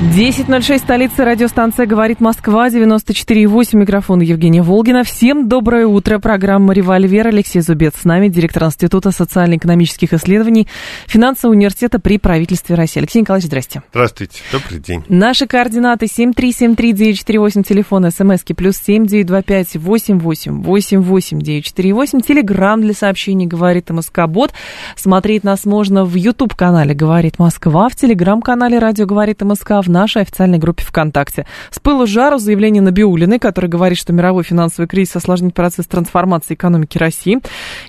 10.06, столица радиостанция «Говорит Москва», 94.8, микрофон Евгения Волгина. Всем доброе утро. Программа «Револьвер». Алексей Зубец с нами, директор Института социально-экономических исследований Финансового университета при правительстве России. Алексей Николаевич, здрасте. Здравствуйте, добрый день. Наши координаты 7373948, телефон смски плюс 7925 88 88 948, телеграмм для сообщений «Говорит МСК-бот». Смотреть нас можно в YouTube-канале «Говорит Москва», в телеграм-канале «Радио говорит МСК», в нашей официальной группе ВКонтакте. С пылу жару заявление Набиулиной, который говорит, что мировой финансовый кризис осложнит процесс трансформации экономики России.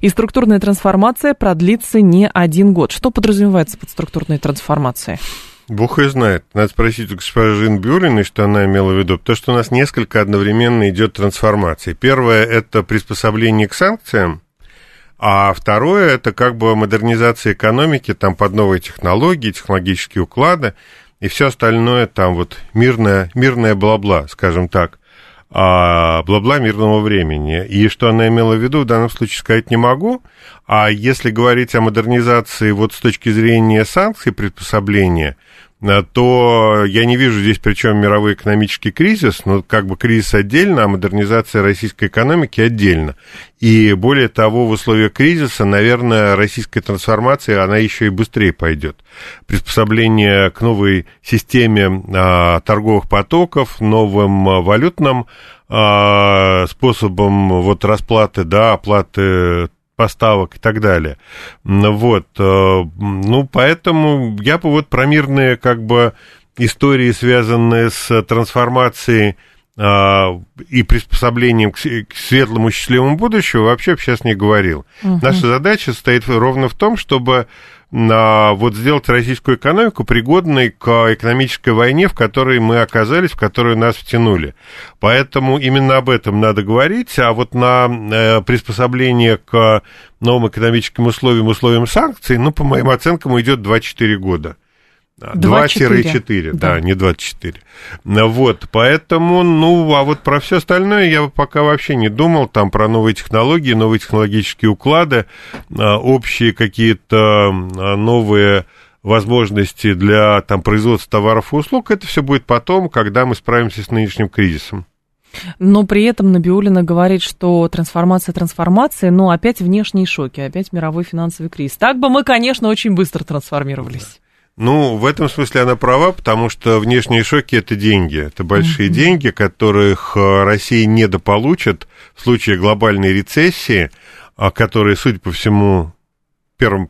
И структурная трансформация продлится не один год. Что подразумевается под структурной трансформацией? Бог ее знает. Надо спросить у госпожи Бюриной, что она имела в виду. То, что у нас несколько одновременно идет трансформации. Первое – это приспособление к санкциям, а второе – это как бы модернизация экономики там под новые технологии, технологические уклады и все остальное там вот мирное, мирное бла-бла, скажем так, а, бла-бла мирного времени. И что она имела в виду, в данном случае сказать не могу. А если говорить о модернизации вот с точки зрения санкций, приспособления – то я не вижу здесь причем мировой экономический кризис, но как бы кризис отдельно, а модернизация российской экономики отдельно. И более того, в условиях кризиса, наверное, российская трансформация, она еще и быстрее пойдет. Приспособление к новой системе а, торговых потоков, новым а, валютным а, способом вот расплаты, да, оплаты поставок и так далее. Вот, э, ну, поэтому я бы вот про мирные, как бы, истории, связанные с трансформацией а, и приспособлением к, светлому счастливому будущему вообще сейчас не говорил. Угу. Наша задача стоит ровно в том, чтобы вот сделать российскую экономику пригодной к экономической войне, в которой мы оказались, в которую нас втянули. Поэтому именно об этом надо говорить, а вот на э, приспособление к новым экономическим условиям, условиям санкций, ну, по моим оценкам, идет 2-4 года. 2-4, да, да, не 24. Вот, поэтому, ну, а вот про все остальное я пока вообще не думал, там про новые технологии, новые технологические уклады, а, общие какие-то а, новые возможности для там, производства товаров и услуг, это все будет потом, когда мы справимся с нынешним кризисом. Но при этом Набиулина говорит, что трансформация трансформации, но опять внешние шоки, опять мировой финансовый кризис. Так бы мы, конечно, очень быстро трансформировались. Ну, в этом смысле она права, потому что внешние шоки это деньги. Это большие mm-hmm. деньги, которых э, Россия недополучит в случае глобальной рецессии, а которые, судя по всему, первым,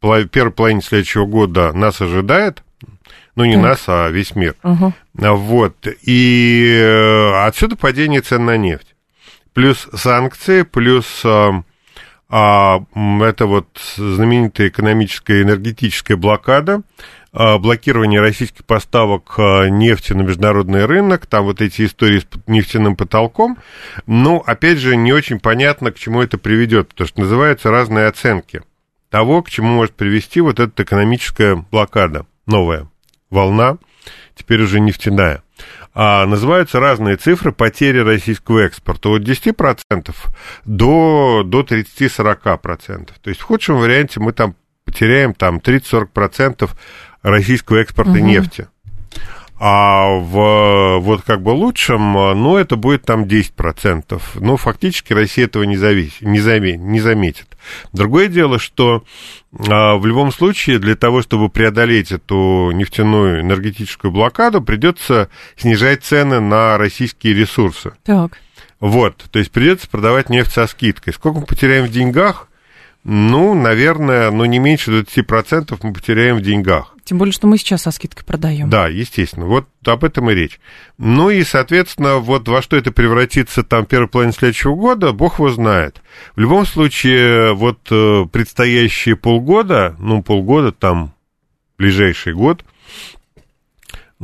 первой половине следующего года нас ожидает. Ну, не так. нас, а весь мир. Uh-huh. Вот. И э, отсюда падение цен на нефть. Плюс санкции, плюс э, а это вот знаменитая экономическая энергетическая блокада, а, блокирование российских поставок а, нефти на международный рынок, там вот эти истории с нефтяным потолком. Но, опять же, не очень понятно, к чему это приведет, потому что называются разные оценки того, к чему может привести вот эта экономическая блокада, новая волна, теперь уже нефтяная а, называются разные цифры потери российского экспорта. От 10% до, до 30-40%. То есть в худшем варианте мы там потеряем там 30-40% российского экспорта угу. нефти. А в вот как бы лучшем, ну, это будет там 10%. Ну, фактически Россия этого не, зависит, не, заметит, не заметит. Другое дело, что а, в любом случае для того, чтобы преодолеть эту нефтяную энергетическую блокаду, придется снижать цены на российские ресурсы. Так. Вот, то есть придется продавать нефть со скидкой. Сколько мы потеряем в деньгах? Ну, наверное, ну, не меньше 20% мы потеряем в деньгах. Тем более, что мы сейчас со скидкой продаем. Да, естественно. Вот об этом и речь. Ну и, соответственно, вот во что это превратится там первой половине следующего года, бог его знает. В любом случае, вот э, предстоящие полгода, ну, полгода, там, ближайший год,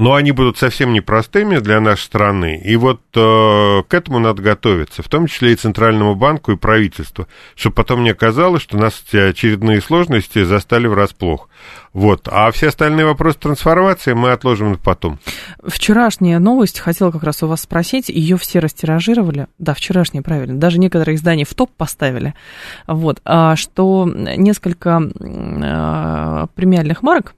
но они будут совсем непростыми для нашей страны. И вот э, к этому надо готовиться, в том числе и Центральному банку, и правительству, чтобы потом не оказалось, что нас эти очередные сложности застали врасплох. Вот. А все остальные вопросы трансформации мы отложим потом. Вчерашняя новость, хотела как раз у вас спросить, ее все растиражировали, да, вчерашняя, правильно, даже некоторые издания в топ поставили, вот, а, что несколько а, премиальных марок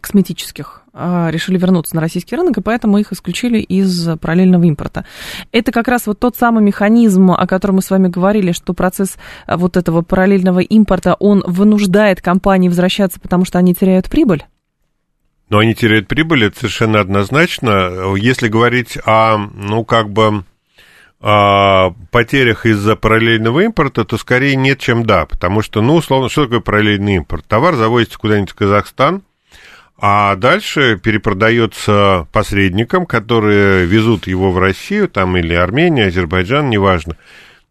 косметических решили вернуться на российский рынок, и поэтому их исключили из параллельного импорта. Это как раз вот тот самый механизм, о котором мы с вами говорили, что процесс а, вот этого параллельного импорта, он вынуждает компании возвращаться, потому что они теряют прибыль? Но они теряют прибыль, это совершенно однозначно. Если говорить о, ну, как бы, о потерях из-за параллельного импорта, то скорее нет, чем да. Потому что, ну, условно, что такое параллельный импорт? Товар завозится куда-нибудь в Казахстан – а дальше перепродается посредникам, которые везут его в Россию, там или Армения, Азербайджан, неважно.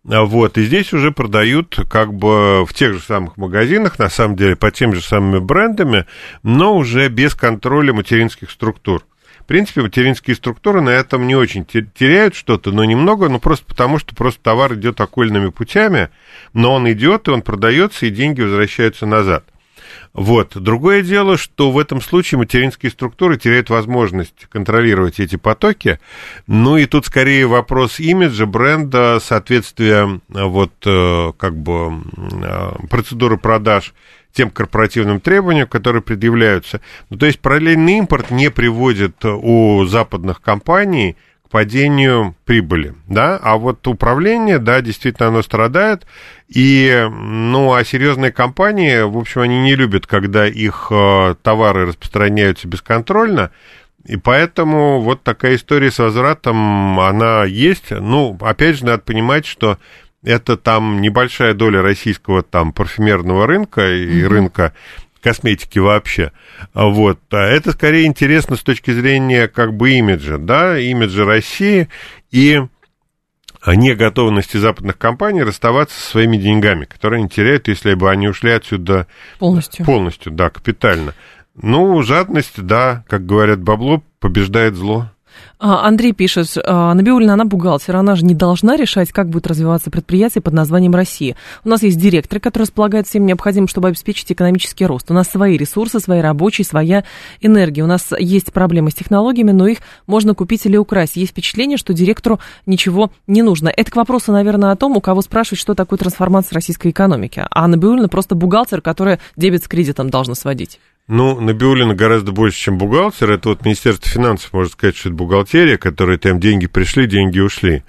Вот, и здесь уже продают как бы в тех же самых магазинах, на самом деле, по тем же самыми брендами, но уже без контроля материнских структур. В принципе, материнские структуры на этом не очень теряют что-то, но немного, ну просто потому, что просто товар идет окольными путями, но он идет, и он продается, и деньги возвращаются назад. Вот. Другое дело, что в этом случае материнские структуры теряют возможность контролировать эти потоки. Ну и тут скорее вопрос имиджа, бренда, соответствия вот э, как бы э, процедуры продаж тем корпоративным требованиям, которые предъявляются. Ну, то есть параллельный импорт не приводит у западных компаний падению прибыли, да, а вот управление, да, действительно оно страдает, и, ну, а серьезные компании, в общем, они не любят, когда их э, товары распространяются бесконтрольно, и поэтому вот такая история с возвратом, она есть, ну, опять же, надо понимать, что это там небольшая доля российского там парфюмерного рынка и mm-hmm. рынка косметики вообще. Вот. А это скорее интересно с точки зрения как бы имиджа, да, имиджа России и неготовности западных компаний расставаться со своими деньгами, которые они теряют, если бы они ушли отсюда полностью, полностью да, капитально. Ну, жадность, да, как говорят, бабло побеждает зло. А, Андрей пишет, «А, Набиулина, она бухгалтер, она же не должна решать, как будет развиваться предприятие под названием «Россия». У нас есть директоры, которые располагают всем необходимым, чтобы обеспечить экономический рост. У нас свои ресурсы, свои рабочие, своя энергия. У нас есть проблемы с технологиями, но их можно купить или украсть. Есть впечатление, что директору ничего не нужно. Это к вопросу, наверное, о том, у кого спрашивать, что такое трансформация российской экономики. А Набиулина просто бухгалтер, которая дебет с кредитом должна сводить. Ну, Набиулина гораздо больше, чем бухгалтер. Это вот Министерство финансов, можно сказать, что это бухгалтерия, которая там деньги пришли, деньги ушли.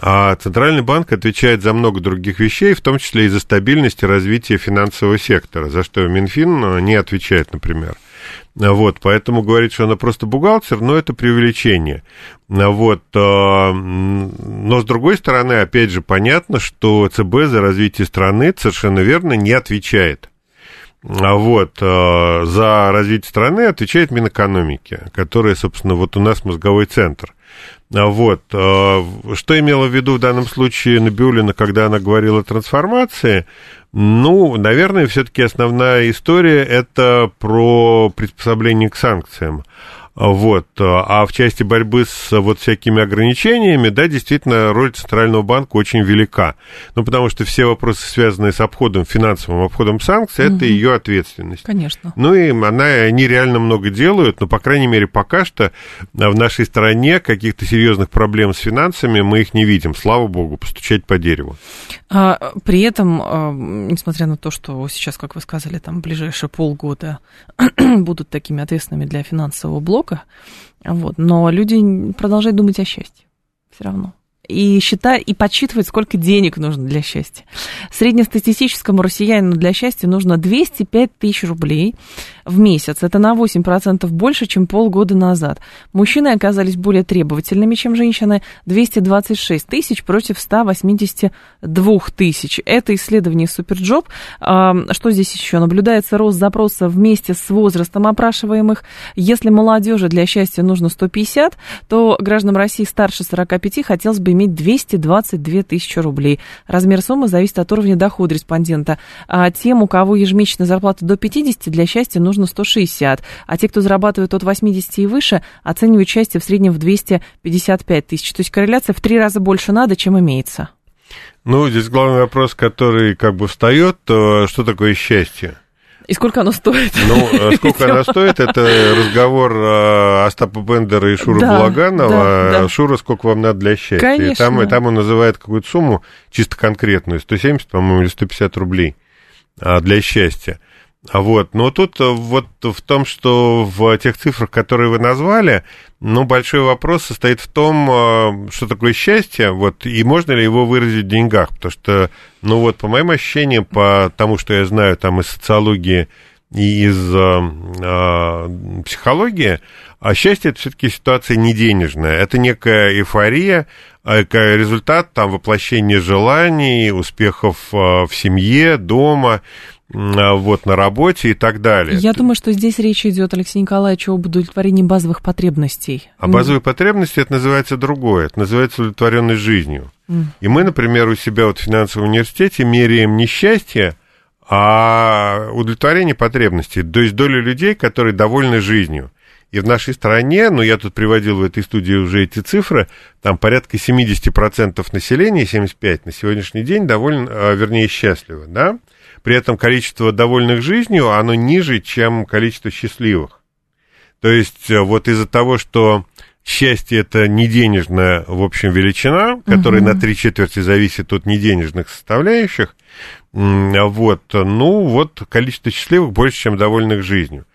А Центральный банк отвечает за много других вещей, в том числе и за стабильность и развитие финансового сектора, за что Минфин не отвечает, например. Вот, поэтому говорить, что она просто бухгалтер, но это преувеличение. Вот, а, но с другой стороны, опять же, понятно, что ЦБ за развитие страны совершенно верно не отвечает. А вот, э, за развитие страны отвечает Минэкономики, которая, собственно, вот у нас мозговой центр. А вот, э, что имела в виду в данном случае Набиулина, когда она говорила о трансформации? Ну, наверное, все-таки основная история это про приспособление к санкциям. Вот. А в части борьбы с вот всякими ограничениями, да, действительно, роль Центрального банка очень велика. Ну, потому что все вопросы, связанные с обходом, финансовым обходом санкций, угу. это ее ответственность. Конечно. Ну, и она, они реально много делают, но, по крайней мере, пока что в нашей стране каких-то серьезных проблем с финансами мы их не видим. Слава богу, постучать по дереву. А, при этом, несмотря на то, что сейчас, как вы сказали, там ближайшие полгода будут такими ответственными для финансового блока, вот, но люди продолжают думать о счастье. Все равно и считать, и подсчитывать, сколько денег нужно для счастья. Среднестатистическому россиянину для счастья нужно 205 тысяч рублей в месяц. Это на 8% больше, чем полгода назад. Мужчины оказались более требовательными, чем женщины. 226 тысяч против 182 тысяч. Это исследование SuperJob. Что здесь еще? Наблюдается рост запроса вместе с возрастом опрашиваемых. Если молодежи для счастья нужно 150, то гражданам России старше 45 хотелось бы иметь 222 тысячи рублей. Размер суммы зависит от уровня дохода респондента. А тем, у кого ежемесячная зарплата до 50, для счастья нужно 160. А те, кто зарабатывает от 80 и выше, оценивают счастье в среднем в 255 тысяч. То есть корреляция в три раза больше надо, чем имеется. Ну, здесь главный вопрос, который как бы встает, то что такое счастье? И сколько оно стоит? Ну, э, сколько оно стоит, это разговор э, Остапа Бендера и Шура да, Балаганова. Да, да. Шура, сколько вам надо для счастья? Конечно. И там, и там он называет какую-то сумму чисто конкретную, 170, по-моему, или 150 рублей а, для счастья. А вот, но тут э, вот в том, что в тех цифрах, которые вы назвали, ну, большой вопрос состоит в том, что такое счастье, вот, и можно ли его выразить в деньгах, потому что, ну, вот, по моим ощущениям, по тому, что я знаю там из социологии и из э, э, психологии, а счастье это все-таки ситуация не денежная, это некая эйфория, результат там воплощения желаний, успехов в семье, дома, вот, на работе и так далее. Я думаю, что здесь речь идет, Алексей Николаевич, об удовлетворении базовых потребностей. А базовые потребности это называется другое, это называется удовлетворенность жизнью. Mm. И мы, например, у себя вот в финансовом университете меряем не счастье, а удовлетворение потребностей, то есть доля людей, которые довольны жизнью. И в нашей стране, ну, я тут приводил в этой студии уже эти цифры, там порядка 70% населения, 75% на сегодняшний день довольно, а, вернее, счастливы, да? При этом количество довольных жизнью, оно ниже, чем количество счастливых. То есть э, вот из-за того, что счастье это не денежная, в общем, величина, которая угу. на три четверти зависит от неденежных составляющих, вот, ну, вот количество счастливых больше, чем довольных жизнью.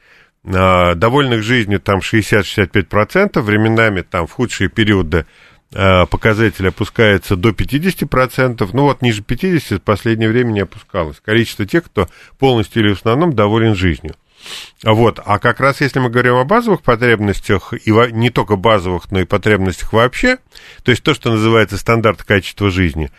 А, довольных жизнью там 60-65%, временами там в худшие периоды показатель опускается до 50%, ну вот ниже 50% в последнее время не опускалось. Количество тех, кто полностью или в основном доволен жизнью. Вот. А как раз если мы говорим о базовых потребностях, и не только базовых, но и потребностях вообще, то есть то, что называется стандарт качества жизни,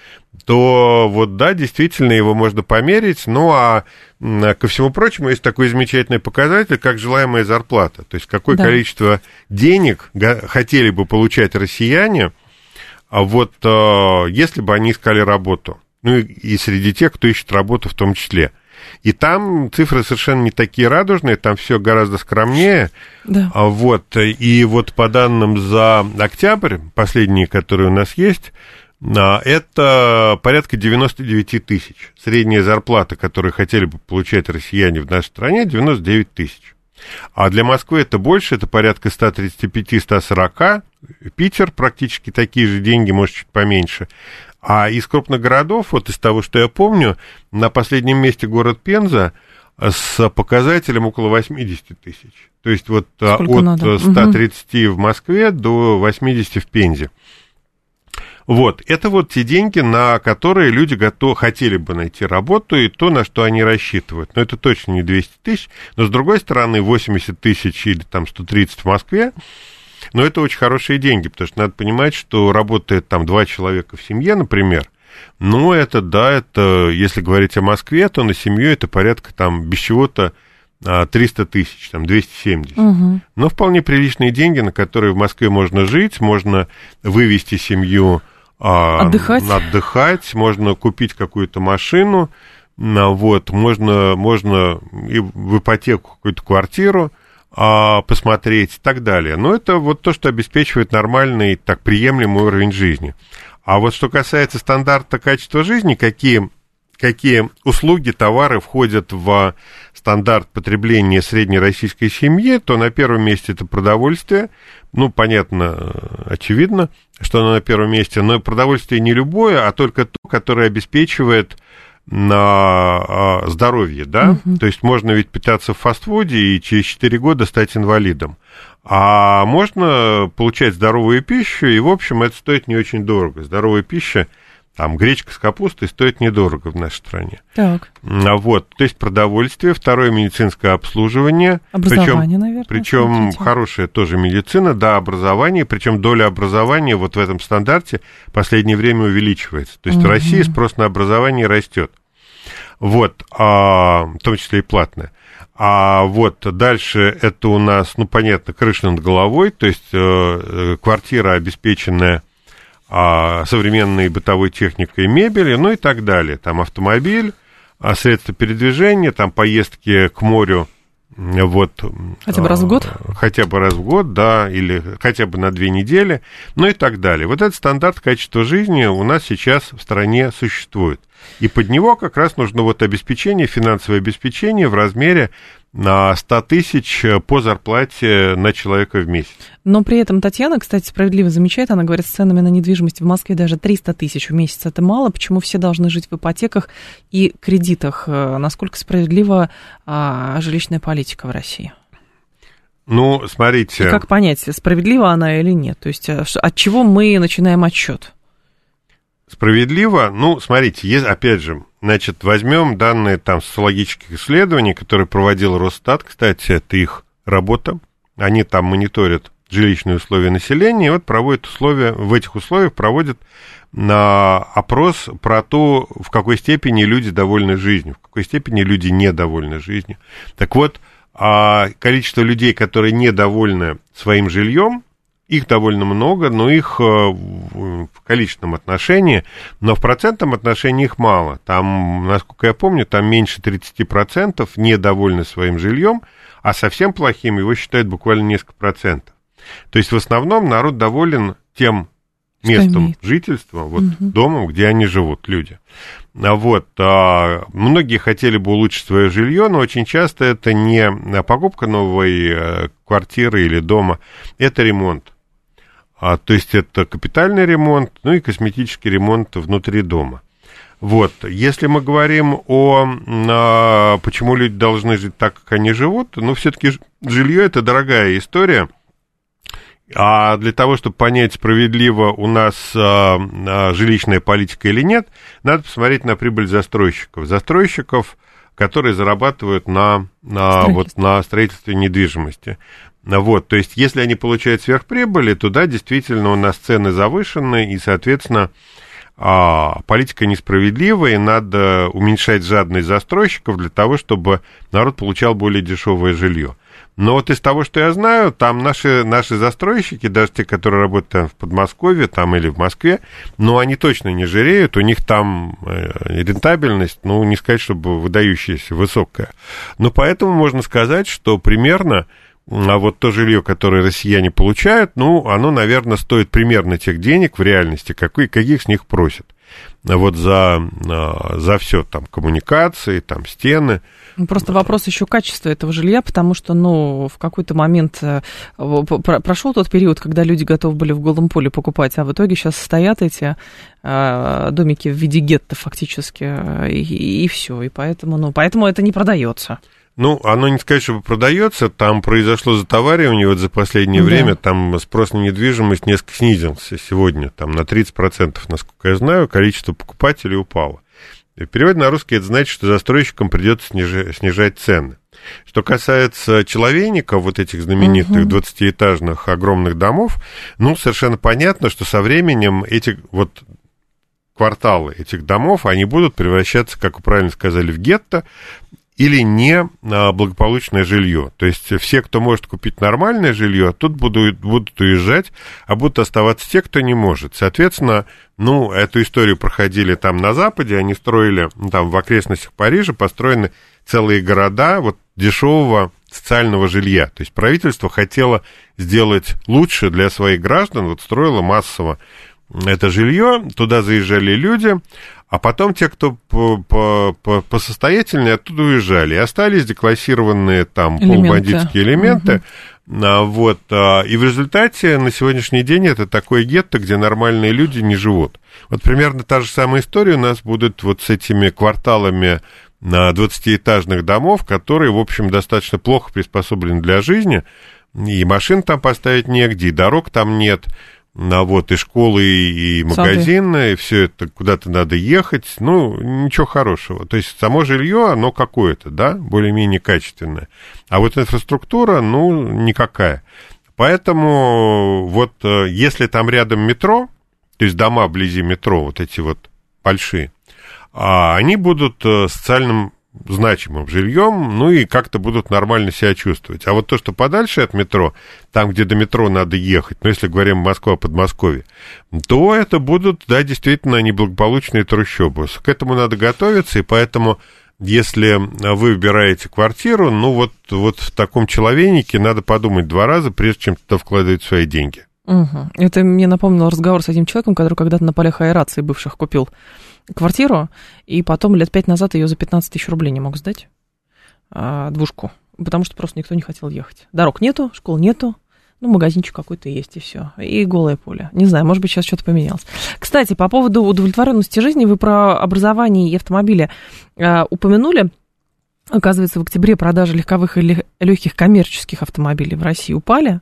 то вот да, действительно его можно померить, ну а ко всему прочему есть такой замечательный показатель, как желаемая зарплата. То есть какое да. количество денег хотели бы получать россияне, а вот э, если бы они искали работу, ну и, и среди тех, кто ищет работу в том числе. И там цифры совершенно не такие радужные, там все гораздо скромнее. Да. А вот, и вот по данным за октябрь, последние, которые у нас есть, а, это порядка 99 тысяч. Средняя зарплата, которую хотели бы получать россияне в нашей стране, 99 тысяч. А для Москвы это больше, это порядка 135-140. Питер практически такие же деньги, может, чуть поменьше. А из крупных городов, вот из того, что я помню, на последнем месте город Пенза с показателем около 80 тысяч. То есть вот а, Сколько от надо? 130 угу. в Москве до 80 в Пензе. Вот, это вот те деньги, на которые люди готовы, хотели бы найти работу, и то, на что они рассчитывают. Но это точно не 200 тысяч, но, с другой стороны, 80 тысяч или там 130 в Москве, но это очень хорошие деньги, потому что надо понимать, что работает там два человека в семье, например, ну, это, да, это, если говорить о Москве, то на семью это порядка там без чего-то 300 а, тысяч, там 270. Угу. Но вполне приличные деньги, на которые в Москве можно жить, можно вывести семью а, отдыхать. отдыхать, можно купить какую-то машину, вот, можно, можно и в ипотеку какую-то квартиру а, посмотреть и так далее. Но это вот то, что обеспечивает нормальный, так приемлемый уровень жизни. А вот что касается стандарта качества жизни, какие, какие услуги, товары входят в стандарт потребления среднероссийской семьи, то на первом месте это продовольствие. Ну, понятно, очевидно что оно на первом месте, но продовольствие не любое, а только то, которое обеспечивает на здоровье, да, угу. то есть можно ведь питаться в фастфуде и через 4 года стать инвалидом, а можно получать здоровую пищу, и, в общем, это стоит не очень дорого. Здоровая пища – там гречка с капустой стоит недорого в нашей стране. Так. А вот, то есть продовольствие, второе медицинское обслуживание. Образование, причем, наверное. Причем хорошая тоже медицина, да, образование, причем доля образования вот в этом стандарте в последнее время увеличивается. То есть угу. в России спрос на образование растет. Вот, а, в том числе и платное. А вот дальше это у нас, ну, понятно, крыша над головой, то есть э, э квартира, обеспеченная а, современной бытовой техникой и мебели, ну и так далее. Там автомобиль, а, средства передвижения, там поездки к морю вот, хотя бы раз в год? Хотя бы раз в год, да, или хотя бы на две недели, ну и так далее. Вот этот стандарт качества жизни у нас сейчас в стране существует. И под него как раз нужно вот обеспечение, финансовое обеспечение в размере на 100 тысяч по зарплате на человека в месяц. Но при этом Татьяна, кстати, справедливо замечает, она говорит, с ценами на недвижимость в Москве даже 300 тысяч в месяц это мало. Почему все должны жить в ипотеках и кредитах? Э, насколько справедлива а, жилищная политика в России? Ну, смотрите. И как понять, справедлива она или нет? То есть э, от чего мы начинаем отсчет? Справедливо? Ну, смотрите, есть, опять же, значит, возьмем данные там социологических исследований, которые проводил Росстат, кстати, это их работа. Они там мониторят жилищные условия населения, и вот проводят условия, в этих условиях проводят на опрос про то, в какой степени люди довольны жизнью, в какой степени люди недовольны жизнью. Так вот, а количество людей, которые недовольны своим жильем, их довольно много, но их э, в количественном отношении, но в процентном отношении их мало. Там, насколько я помню, там меньше 30% недовольны своим жильем, а совсем плохим его считают буквально несколько процентов. То есть в основном народ доволен тем местом жительства, вот угу. домом, где они живут, люди. А вот, а, многие хотели бы улучшить свое жилье, но очень часто это не покупка новой э, квартиры или дома, это ремонт. А, то есть это капитальный ремонт, ну и косметический ремонт внутри дома. Вот, если мы говорим о, а, почему люди должны жить так, как они живут, ну, все-таки жилье это дорогая история. А для того, чтобы понять, справедливо у нас а, а, жилищная политика или нет, надо посмотреть на прибыль застройщиков. Застройщиков, которые зарабатывают на, на, вот, на строительстве недвижимости. Вот, то есть, если они получают сверхприбыли, то да, действительно у нас цены завышены, и, соответственно, а, политика несправедливая, и надо уменьшать жадность застройщиков для того, чтобы народ получал более дешевое жилье. Но вот из того, что я знаю, там наши, наши застройщики, даже те, которые работают там в Подмосковье там, или в Москве, ну, они точно не жиреют, у них там э, рентабельность, ну, не сказать, чтобы выдающаяся, высокая. Но поэтому можно сказать, что примерно а вот то жилье, которое россияне получают, ну, оно, наверное, стоит примерно тех денег в реальности, какой, каких с них просят. А вот за, а, за все, там, коммуникации, там, стены. Ну, просто вопрос еще качества этого жилья, потому что, ну, в какой-то момент э, прошел тот период, когда люди готовы были в голом поле покупать, а в итоге сейчас стоят эти а, домики в виде гетто фактически, э, и, и все. И поэтому, ну, поэтому это не продается. Ну, оно не сказать, чтобы продается, там произошло затоваривание вот за последнее да. время, там спрос на недвижимость несколько снизился сегодня, там на 30%, насколько я знаю, количество покупателей упало. И в переводе на русский это значит, что застройщикам придется снижать, снижать цены. Что касается человейников, вот этих знаменитых угу. 20-этажных огромных домов, ну, совершенно понятно, что со временем эти вот кварталы этих домов, они будут превращаться, как вы правильно сказали, в гетто, или не благополучное жилье. То есть все, кто может купить нормальное жилье, тут будут, будут уезжать, а будут оставаться те, кто не может. Соответственно, ну, эту историю проходили там на Западе, они строили, ну, там в окрестностях Парижа построены целые города вот дешевого социального жилья. То есть правительство хотело сделать лучше для своих граждан, вот строило массово это жилье, туда заезжали люди, а потом те, кто по, по, по, по состоятельнее, оттуда уезжали. И остались деклассированные там элементы. полубандитские элементы. Угу. Вот, а, и в результате на сегодняшний день это такое гетто, где нормальные люди не живут. Вот примерно та же самая история у нас будет вот с этими кварталами на 20-этажных домов, которые, в общем, достаточно плохо приспособлены для жизни. И машин там поставить негде, и дорог там нет на вот и школы, и магазины, Сады. и все это куда-то надо ехать, ну, ничего хорошего. То есть само жилье, оно какое-то, да, более-менее качественное. А вот инфраструктура, ну, никакая. Поэтому вот э, если там рядом метро, то есть дома вблизи метро, вот эти вот большие, а они будут э, социальным значимым жильем, ну и как-то будут нормально себя чувствовать. А вот то, что подальше от метро, там, где до метро надо ехать, ну, если говорим Москва, Подмосковье, то это будут, да, действительно неблагополучные трущобы. К этому надо готовиться, и поэтому если вы выбираете квартиру, ну вот, вот в таком человенике надо подумать два раза, прежде чем туда вкладывать свои деньги. Угу. Это мне напомнило разговор с одним человеком, который когда-то на полях аэрации бывших купил квартиру, и потом лет пять назад ее за 15 тысяч рублей не мог сдать, а, двушку, потому что просто никто не хотел ехать. Дорог нету, школ нету, ну, магазинчик какой-то есть, и все. И голое поле. Не знаю, может быть, сейчас что-то поменялось. Кстати, по поводу удовлетворенности жизни, вы про образование и автомобили э, упомянули. Оказывается, в октябре продажи легковых и легких коммерческих автомобилей в России упали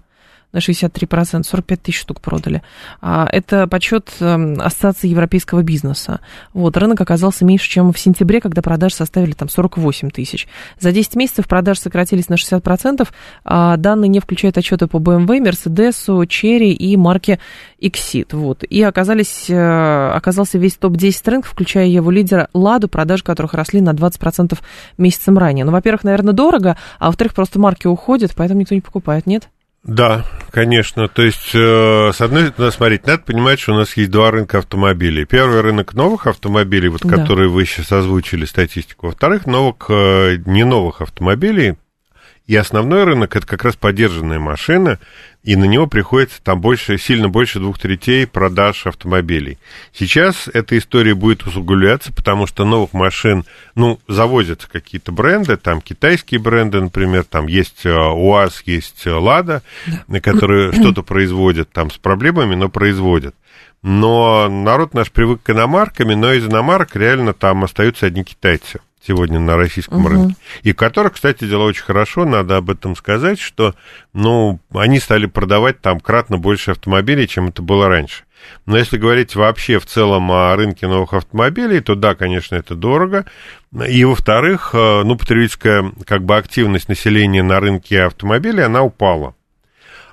на 63%, 45 тысяч штук продали. А, это подсчет эм, Ассоциации европейского бизнеса. Вот, рынок оказался меньше, чем в сентябре, когда продажи составили там 48 тысяч. За 10 месяцев продажи сократились на 60%. А данные не включают отчеты по BMW, Mercedes, Cherry и марке Exit. Вот. И оказались, э, оказался весь топ-10 рынка, включая его лидера Ладу, продажи которых росли на 20% месяцем ранее. Ну, во-первых, наверное, дорого, а во-вторых, просто марки уходят, поэтому никто не покупает, нет? Да, конечно. То есть, э, с одной стороны, смотрите, надо понимать, что у нас есть два рынка автомобилей. Первый рынок новых автомобилей, вот, да. которые вы сейчас озвучили статистику. Во-вторых, новых, э, не новых автомобилей, и основной рынок это как раз поддержанная машина, и на него приходится там больше, сильно больше двух третей продаж автомобилей. Сейчас эта история будет усугубляться, потому что новых машин, ну, завозятся какие-то бренды, там китайские бренды, например, там есть э, УАЗ, есть э, Лада, да. которые что-то производят там с проблемами, но производят. Но народ наш привык к иномарками, но из иномарок реально там остаются одни китайцы сегодня на российском угу. рынке. И которых, кстати, дела очень хорошо, надо об этом сказать, что, ну, они стали продавать там кратно больше автомобилей, чем это было раньше. Но если говорить вообще в целом о рынке новых автомобилей, то да, конечно, это дорого. И, во-вторых, э, ну, потребительская как бы активность населения на рынке автомобилей, она упала.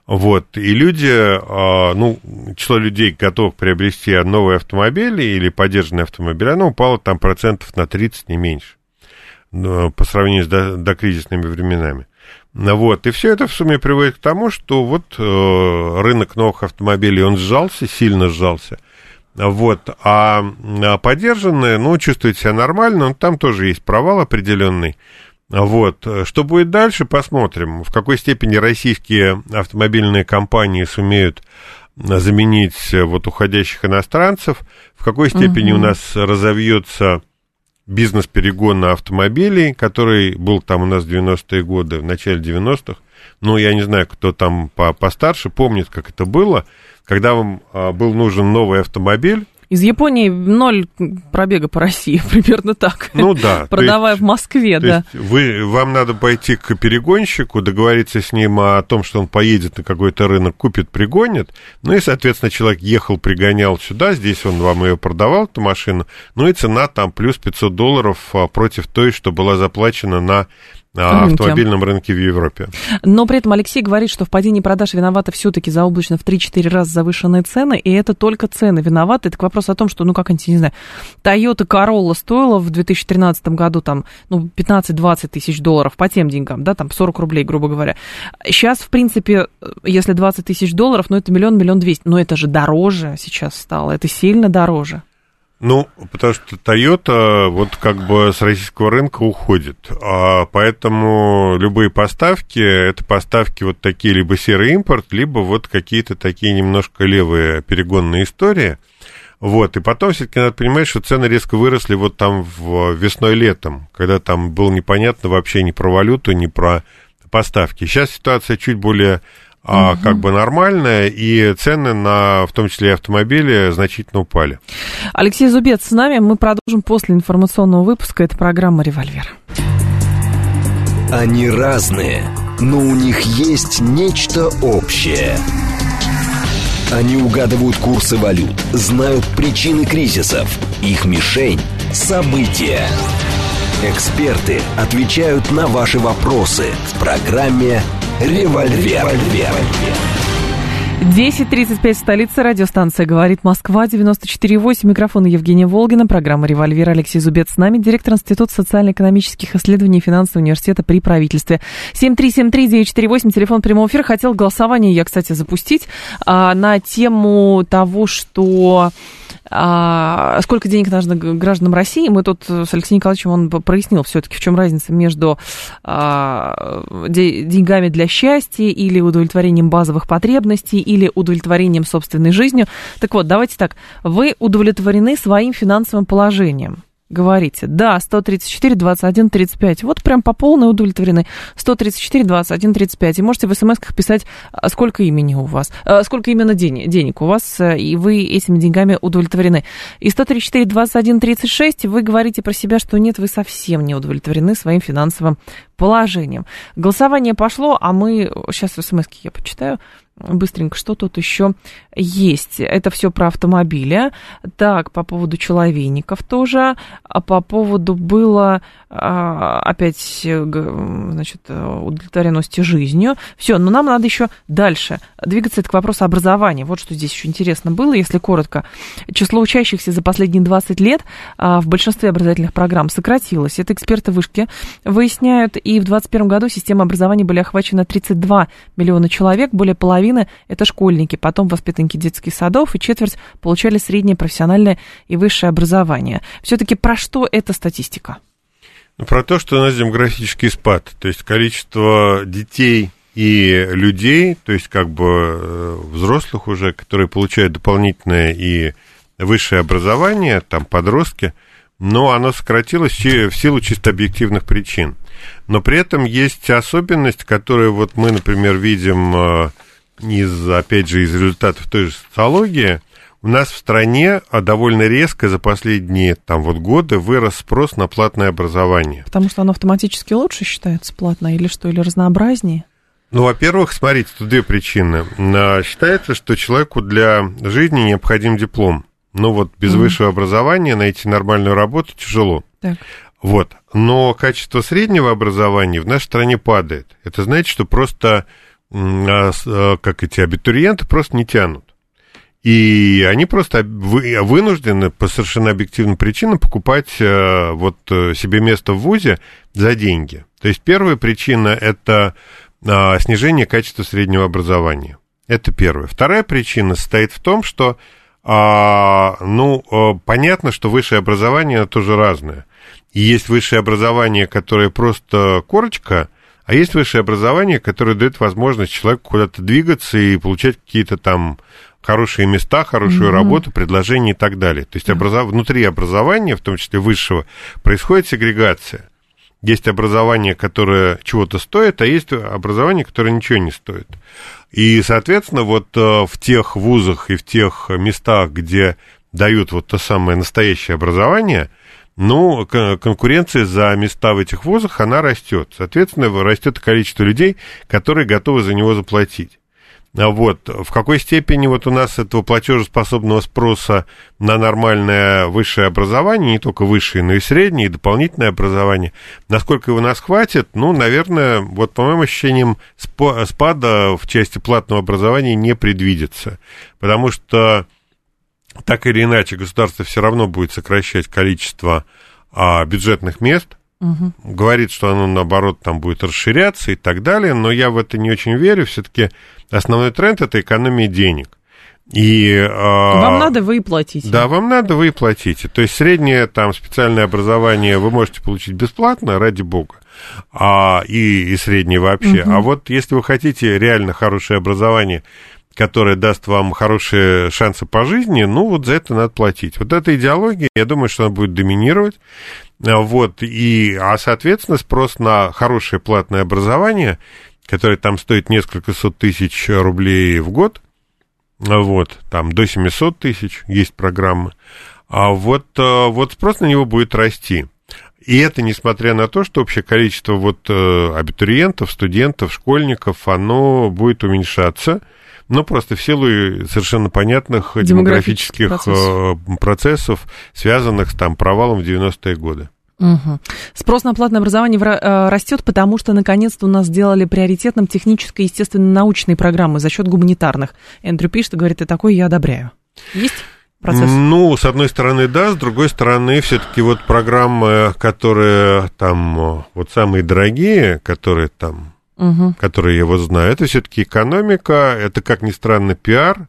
Вот, и люди, э, ну, число людей, готовых приобрести новые автомобили или поддержанные автомобили, оно упало там процентов на 30, не меньше по сравнению с докризисными временами. Вот. И все это в сумме приводит к тому, что вот э, рынок новых автомобилей, он сжался, сильно сжался. Вот. А, а поддержанные, ну, чувствуют себя нормально, но там тоже есть провал определенный. Вот. Что будет дальше, посмотрим. В какой степени российские автомобильные компании сумеют заменить вот уходящих иностранцев, в какой степени угу. у нас разовьется бизнес-перегона автомобилей, который был там у нас в 90-е годы, в начале 90-х. Ну, я не знаю, кто там по постарше помнит, как это было. Когда вам а, был нужен новый автомобиль, из Японии ноль пробега по России, примерно так. Ну да. Продавая есть, в Москве, да. вы, вам надо пойти к перегонщику, договориться с ним о том, что он поедет на какой-то рынок, купит, пригонит. Ну и, соответственно, человек ехал, пригонял сюда, здесь он вам ее продавал, эту машину. Ну и цена там плюс 500 долларов а, против той, что была заплачена на рынке. автомобильном рынке в Европе. Но при этом Алексей говорит, что в падении продаж виноваты все-таки заоблачно в 3-4 раза завышенные цены, и это только цены виноваты. Это к вопросу о том, что, ну, как они, не знаю, Toyota Corolla стоила в 2013 году там, ну, 15-20 тысяч долларов по тем деньгам, да, там 40 рублей, грубо говоря. Сейчас, в принципе, если 20 тысяч долларов, ну, это миллион, миллион двести. Но это же дороже сейчас стало, это сильно дороже. Ну, потому что Toyota вот как бы с российского рынка уходит. А поэтому любые поставки, это поставки вот такие либо серый импорт, либо вот какие-то такие немножко левые перегонные истории. Вот, и потом все-таки надо понимать, что цены резко выросли вот там в весной-летом, когда там было непонятно вообще ни про валюту, ни про поставки. Сейчас ситуация чуть более а, угу. как бы нормальная, и цены на, в том числе и автомобили, значительно упали. Алексей Зубец с нами. Мы продолжим после информационного выпуска. Это программа «Револьвер». Они разные, но у них есть нечто общее. Они угадывают курсы валют, знают причины кризисов. Их мишень – события. Эксперты отвечают на ваши вопросы в программе «Револьвер». 10.35 в столице. Радиостанция «Говорит Москва», 94.8. Микрофон Евгения Волгина. Программа «Револьвер». Алексей Зубец с нами. Директор Института социально-экономических исследований и финансового университета при правительстве. 7373948, телефон прямого эфира. Хотел голосование я, кстати, запустить а, на тему того, что а, сколько денег нужно гражданам России. Мы тут с Алексеем Николаевичем, он прояснил все-таки, в чем разница между а, деньгами для счастья или удовлетворением базовых потребностей или удовлетворением собственной жизнью. Так вот, давайте так, вы удовлетворены своим финансовым положением говорите. Да, 134, 21, 35. Вот прям по полной удовлетворены. 134, 21, 35. И можете в смс писать, а, сколько имени у вас, а, сколько именно денег, денег у вас, э, и вы этими деньгами удовлетворены. И 134, 21, 36 вы говорите про себя, что нет, вы совсем не удовлетворены своим финансовым положением. Голосование пошло, а мы... Сейчас смс я почитаю быстренько, что тут еще есть. Это все про автомобили. Так, по поводу человейников тоже. А по поводу было а, опять, значит, удовлетворенности жизнью. Все, но нам надо еще дальше двигаться это к вопросу образования. Вот что здесь еще интересно было, если коротко. Число учащихся за последние 20 лет а, в большинстве образовательных программ сократилось. Это эксперты вышки выясняют. И в 2021 году система образования были охвачены 32 миллиона человек, более половины это школьники, потом воспитанники детских садов, и четверть получали среднее профессиональное и высшее образование. Все-таки про что эта статистика? Ну, про то, что у нас демографический спад, то есть количество детей и людей, то есть как бы э, взрослых уже, которые получают дополнительное и высшее образование, там подростки, но оно сократилось в силу чисто объективных причин. Но при этом есть особенность, которую вот мы, например, видим э, из, опять же, из результатов той же социологии – у нас в стране а довольно резко за последние там, вот, годы вырос спрос на платное образование. Потому что оно автоматически лучше считается платное или что, или разнообразнее? Ну, во-первых, смотрите, тут две причины. Считается, что человеку для жизни необходим диплом. Ну вот без mm-hmm. высшего образования найти нормальную работу тяжело. Так. Вот. Но качество среднего образования в нашей стране падает. Это значит, что просто а, а, как эти абитуриенты просто не тянут. И они просто вынуждены по совершенно объективным причинам покупать э, вот э, себе место в ВУЗе за деньги. То есть первая причина – это а, снижение качества среднего образования. Это первая. Вторая причина состоит в том, что, а, ну, э, понятно, что высшее образование тоже разное. И есть высшее образование, которое просто корочка, а есть высшее образование, которое дает возможность человеку куда-то двигаться и получать какие-то там хорошие места, хорошую mm-hmm. работу, предложения и так далее. То есть образов... внутри образования, в том числе высшего, происходит сегрегация. Есть образование, которое чего-то стоит, а есть образование, которое ничего не стоит. И, соответственно, вот э, в тех вузах и в тех местах, где дают вот то самое настоящее образование, ну, конкуренция за места в этих вузах, она растет. Соответственно, растет количество людей, которые готовы за него заплатить. А вот. В какой степени вот у нас этого платежеспособного спроса на нормальное высшее образование, не только высшее, но и среднее, и дополнительное образование, насколько его нас хватит, ну, наверное, вот по моим ощущениям, спада в части платного образования не предвидится. Потому что так или иначе государство все равно будет сокращать количество а, бюджетных мест – Угу. Говорит, что оно, наоборот, там будет расширяться и так далее, но я в это не очень верю. Все-таки основной тренд – это экономия денег. И, э, вам надо, вы и платите. Да, вам надо, вы и платите. То есть среднее там специальное образование вы можете получить бесплатно, ради бога. А, и, и среднее вообще. Угу. А вот если вы хотите реально хорошее образование, которое даст вам хорошие шансы по жизни, ну вот за это надо платить. Вот эта идеология, я думаю, что она будет доминировать. А, вот, и, а, соответственно, спрос на хорошее платное образование, которое там стоит несколько сот тысяч рублей в год, а, вот, там до 700 тысяч есть программы, а вот, а, вот спрос на него будет расти. И это несмотря на то, что общее количество вот э, абитуриентов, студентов, школьников, оно будет уменьшаться, но просто в силу совершенно понятных демографических, демографических процессов. процессов, связанных с там провалом в 90-е годы. Угу. Спрос на платное образование э, растет, потому что наконец-то у нас сделали приоритетным технические и естественно-научные программы за счет гуманитарных. Эндрю пишет и говорит, и такое я одобряю. Есть? Процесс? Ну, с одной стороны, да, с другой стороны, все-таки вот программы, которые там вот самые дорогие, которые там, угу. которые я вот знаю, это все-таки экономика, это, как ни странно, пиар,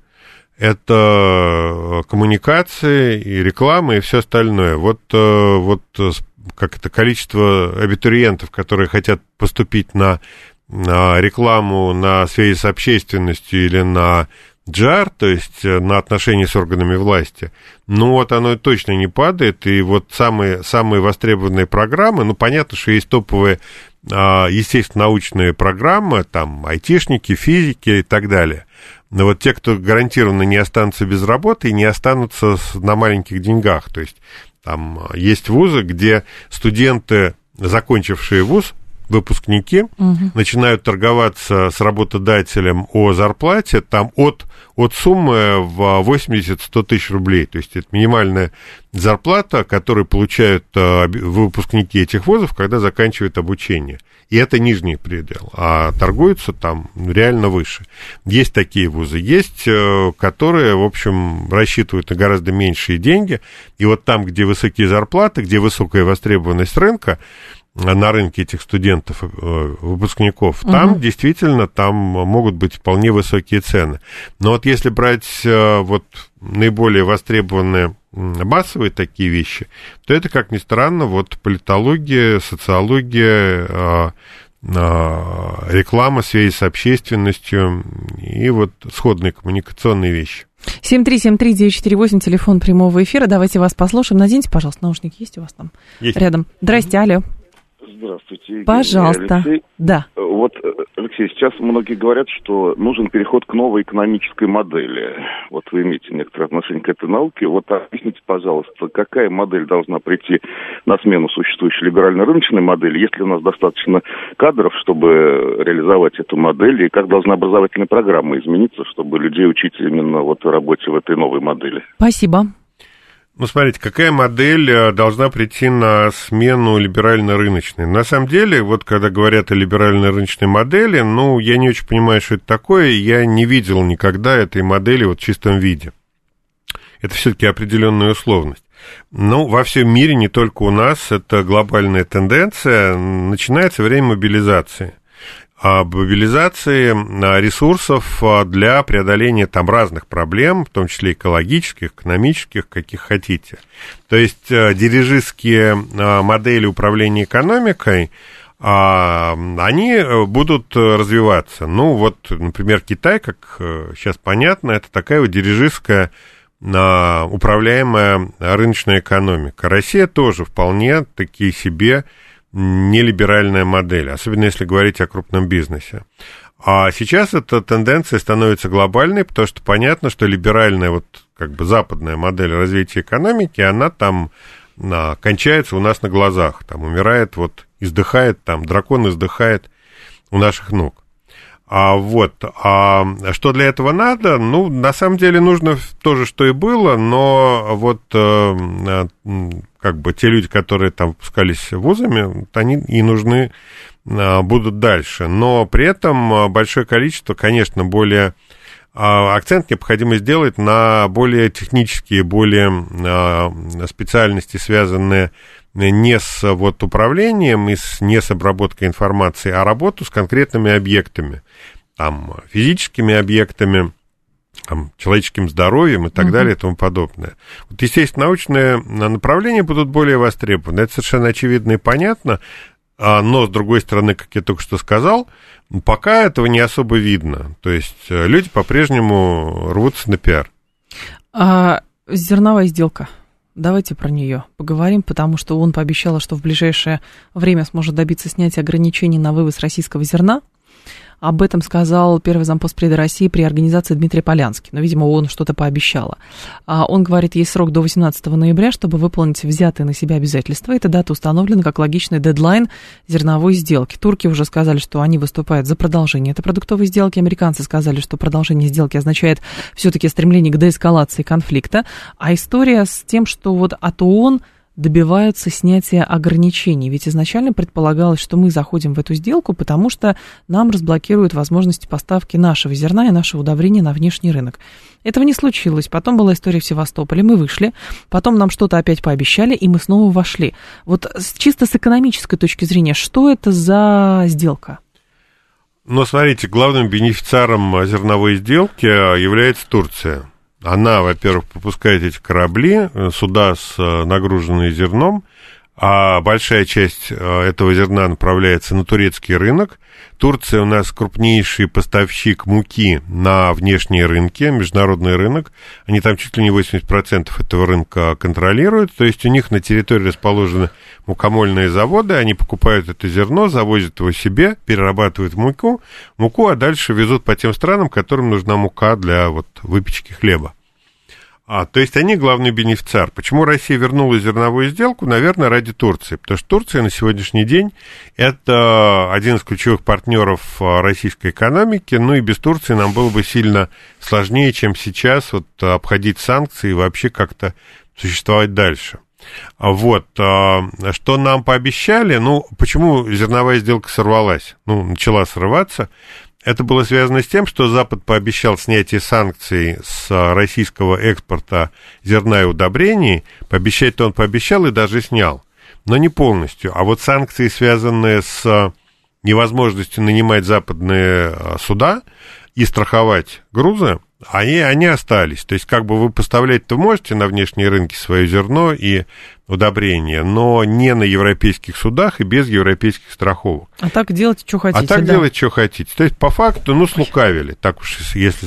это коммуникации и реклама и все остальное. Вот, э, вот как это количество абитуриентов, которые хотят поступить на, на рекламу, на связи с общественностью или на джар, то есть э, на отношения с органами власти, ну вот оно точно не падает, и вот самые, самые востребованные программы, ну понятно, что есть топовые, естественно, научные программы, там айтишники, физики и так далее, но вот те, кто гарантированно не останутся без работы и не останутся на маленьких деньгах, то есть там а, есть вузы, где студенты, закончившие вуз, выпускники угу. начинают торговаться с работодателем о зарплате там от, от суммы в 80-100 тысяч рублей. То есть это минимальная зарплата, которую получают а, выпускники этих вузов, когда заканчивают обучение. И это нижний предел, а торгуются там реально выше. Есть такие вузы, есть, э, которые, в общем, рассчитывают на гораздо меньшие деньги, и вот там, где высокие зарплаты, где высокая востребованность рынка, на рынке этих студентов, э, выпускников, угу. там действительно там могут быть вполне высокие цены. Но вот если брать э, вот наиболее востребованные массовые такие вещи, то это, как ни странно, вот политология, социология, э, реклама, связи с общественностью и вот сходные коммуникационные вещи. 7373948, телефон прямого эфира. Давайте вас послушаем. Наденьте, пожалуйста, наушники есть у вас там есть. рядом. Здрасте, алло. Здравствуйте. Пожалуйста. Алексей. Да. Вот, э, Алексей, сейчас многие говорят, что нужен переход к новой экономической модели. Вот вы имеете некоторое отношение к этой науке. Вот объясните, пожалуйста, какая модель должна прийти на смену существующей либерально-рыночной модели? Есть ли у нас достаточно кадров, чтобы реализовать эту модель? И как должна образовательная программа измениться, чтобы людей учить именно вот работе в этой новой модели? Спасибо. Ну, смотрите, какая модель э, должна прийти на смену либерально-рыночной? На самом деле, вот когда говорят о либерально-рыночной модели, ну, я не очень понимаю, что это такое, я не видел никогда этой модели вот в чистом виде. Это все-таки определенная условность. Ну, во всем мире, не только у нас, это глобальная тенденция, начинается время мобилизации – об мобилизации а, ресурсов а, для преодоления там разных проблем, в том числе экологических, экономических, каких хотите. То есть а, дирижистские модели управления экономикой, они будут развиваться. Ну, вот, например, Китай, как сейчас понятно, это такая вот дирижистская управляемая рыночная экономика. Россия тоже вполне такие себе нелиберальная модель, особенно если говорить о крупном бизнесе. А сейчас эта тенденция становится глобальной, потому что понятно, что либеральная, вот как бы западная модель развития экономики, она там на, кончается у нас на глазах, там умирает, вот издыхает, там дракон издыхает у наших ног. А вот, а что для этого надо? Ну, на самом деле нужно то же, что и было, но вот э, как бы те люди, которые там выпускались вузами, они и нужны э, будут дальше. Но при этом большое количество, конечно, более а, акцент необходимо сделать на более технические, более э, специальности, связанные не с вот управлением и с, не с обработкой информации, а работу с конкретными объектами, там, физическими объектами, там, человеческим здоровьем и так uh-huh. далее и тому подобное. Вот, естественно, научные направления будут более востребованы. Это совершенно очевидно и понятно, а, но, с другой стороны, как я только что сказал, пока этого не особо видно. То есть э, люди по-прежнему рвутся на пиар. А, зерновая сделка – Давайте про нее поговорим, потому что он пообещал, что в ближайшее время сможет добиться снятия ограничений на вывоз российского зерна. Об этом сказал первый зампоспреда России при организации Дмитрий Полянский. Но, видимо, он что-то пообещал. А он говорит, есть срок до 18 ноября, чтобы выполнить взятые на себя обязательства. Эта дата установлена как логичный дедлайн зерновой сделки. Турки уже сказали, что они выступают за продолжение этой продуктовой сделки. Американцы сказали, что продолжение сделки означает все-таки стремление к деэскалации конфликта. А история с тем, что вот от ООН добиваются снятия ограничений? Ведь изначально предполагалось, что мы заходим в эту сделку, потому что нам разблокируют возможности поставки нашего зерна и нашего удобрения на внешний рынок. Этого не случилось. Потом была история в Севастополе, мы вышли, потом нам что-то опять пообещали, и мы снова вошли. Вот чисто с экономической точки зрения, что это за сделка? Ну, смотрите, главным бенефициаром зерновой сделки является Турция. Она, во-первых, пропускает эти корабли, э, суда с э, нагруженные зерном, а большая часть э, этого зерна направляется на турецкий рынок. Турция у нас крупнейший поставщик муки на внешние рынки, международный рынок. Они там чуть ли не 80% этого рынка контролируют. То есть у них на территории расположены мукомольные заводы, они покупают это зерно, завозят его себе, перерабатывают муку, муку, а дальше везут по тем странам, которым нужна мука для вот выпечки хлеба. А, то есть они главный бенефициар. Почему Россия вернула зерновую сделку? Наверное, ради Турции. Потому что Турция на сегодняшний день это один из ключевых партнеров а, российской экономики. Ну и без Турции нам было бы сильно сложнее, чем сейчас, вот, обходить санкции и вообще как-то существовать дальше. А вот, а, что нам пообещали, ну, почему зерновая сделка сорвалась? Ну, начала срываться, это было связано с тем, что Запад пообещал снятие санкций с российского экспорта зерна и удобрений. Пообещать-то он пообещал и даже снял, но не полностью. А вот санкции, связанные с невозможностью нанимать западные а, суда и страховать грузы, они, они остались. То есть, как бы вы поставлять-то можете на внешние рынки свое зерно и удобрения, но не на европейских судах и без европейских страховок. А так делать, что хотите. А так да. делать, что хотите. То есть, по факту, ну, слукавили. Так уж, если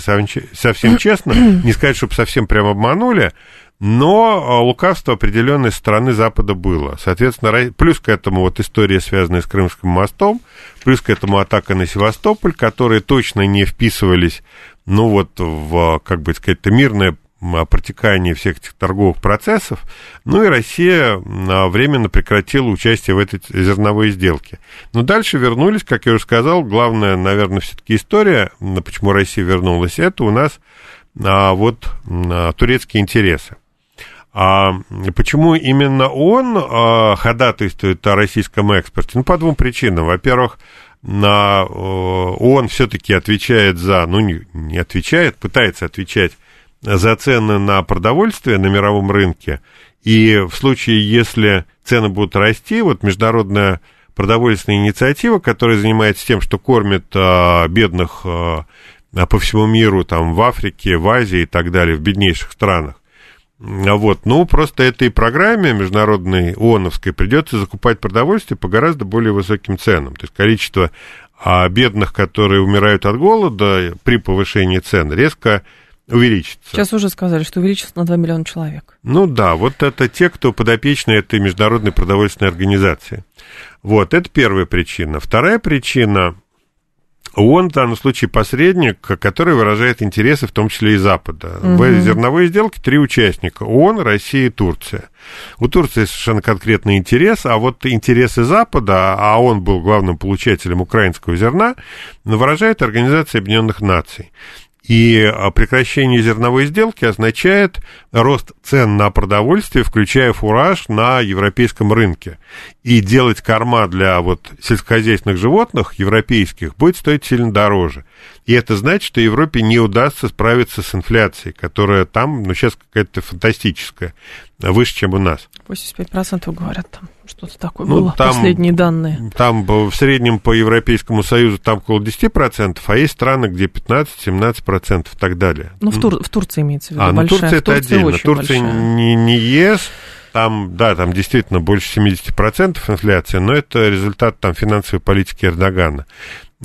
совсем честно, не сказать, чтобы совсем прям обманули, но а, лукавство определенной стороны Запада было. Соответственно, плюс к этому вот история, связанная с Крымским мостом, плюс к этому атака на Севастополь, которые точно не вписывались, ну вот, в, как бы сказать, мирное протекание всех этих торговых процессов. Ну и Россия временно прекратила участие в этой зерновой сделке. Но дальше вернулись, как я уже сказал, главная, наверное, все-таки история, почему Россия вернулась, это у нас а, вот а, турецкие интересы. А почему именно он а, ходатайствует о российском экспорте? Ну, по двум причинам. Во-первых, на, он все-таки отвечает за, ну, не, не отвечает, пытается отвечать за цены на продовольствие на мировом рынке. И в случае, если цены будут расти, вот международная продовольственная инициатива, которая занимается тем, что кормит а, бедных а, по всему миру, там, в Африке, в Азии и так далее, в беднейших странах, вот, ну, просто этой программе международной ООНовской придется закупать продовольствие по гораздо более высоким ценам. То есть количество а, бедных, которые умирают от голода при повышении цен, резко увеличится. Сейчас уже сказали, что увеличится на 2 миллиона человек. Ну да, вот это те, кто подопечны этой международной продовольственной организации. Вот, это первая причина. Вторая причина ООН в данном случае посредник, который выражает интересы в том числе и Запада. Угу. В зерновой сделке три участника. ООН, Россия и Турция. У Турции совершенно конкретный интерес, а вот интересы Запада, а он был главным получателем украинского зерна, выражает Организация Объединенных Наций. И а, прекращение зерновой сделки означает рост цен на продовольствие, включая фураж на европейском рынке. И делать корма для вот сельскохозяйственных животных европейских будет стоить сильно дороже. И это значит, что Европе не удастся справиться с инфляцией, которая там, ну, сейчас какая-то фантастическая, выше, чем у нас. 85% говорят там. Что-то такое ну, было, там, последние данные. Там в среднем по Европейскому Союзу там около 10%, а есть страны, где 15-17% и так далее. Ну, в, Тур, в Турции имеется в виду а, большая. Ну, Турция это отдельно. Турция не, не ЕС, там, да, там действительно больше 70% инфляция, но это результат там финансовой политики Эрдогана.